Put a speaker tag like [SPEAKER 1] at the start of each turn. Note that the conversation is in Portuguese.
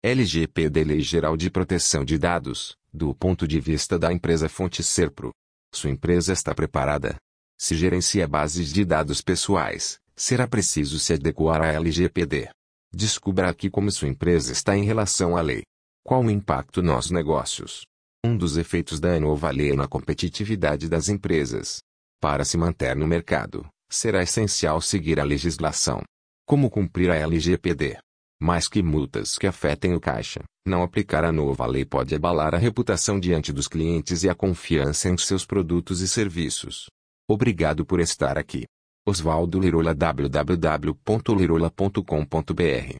[SPEAKER 1] LGPD Lei Geral de Proteção de Dados, do ponto de vista da empresa fonte Serpro. Sua empresa está preparada. Se gerencia bases de dados pessoais, será preciso se adequar à LGPD. Descubra aqui como sua empresa está em relação à lei. Qual o impacto nos negócios? Um dos efeitos da nova lei é na competitividade das empresas. Para se manter no mercado, será essencial seguir a legislação. Como cumprir a LGPD? Mais que multas que afetem o caixa, não aplicar a nova lei pode abalar a reputação diante dos clientes e a confiança em seus produtos e serviços. Obrigado por estar aqui. Oswaldo Lirola www.lirola.com.br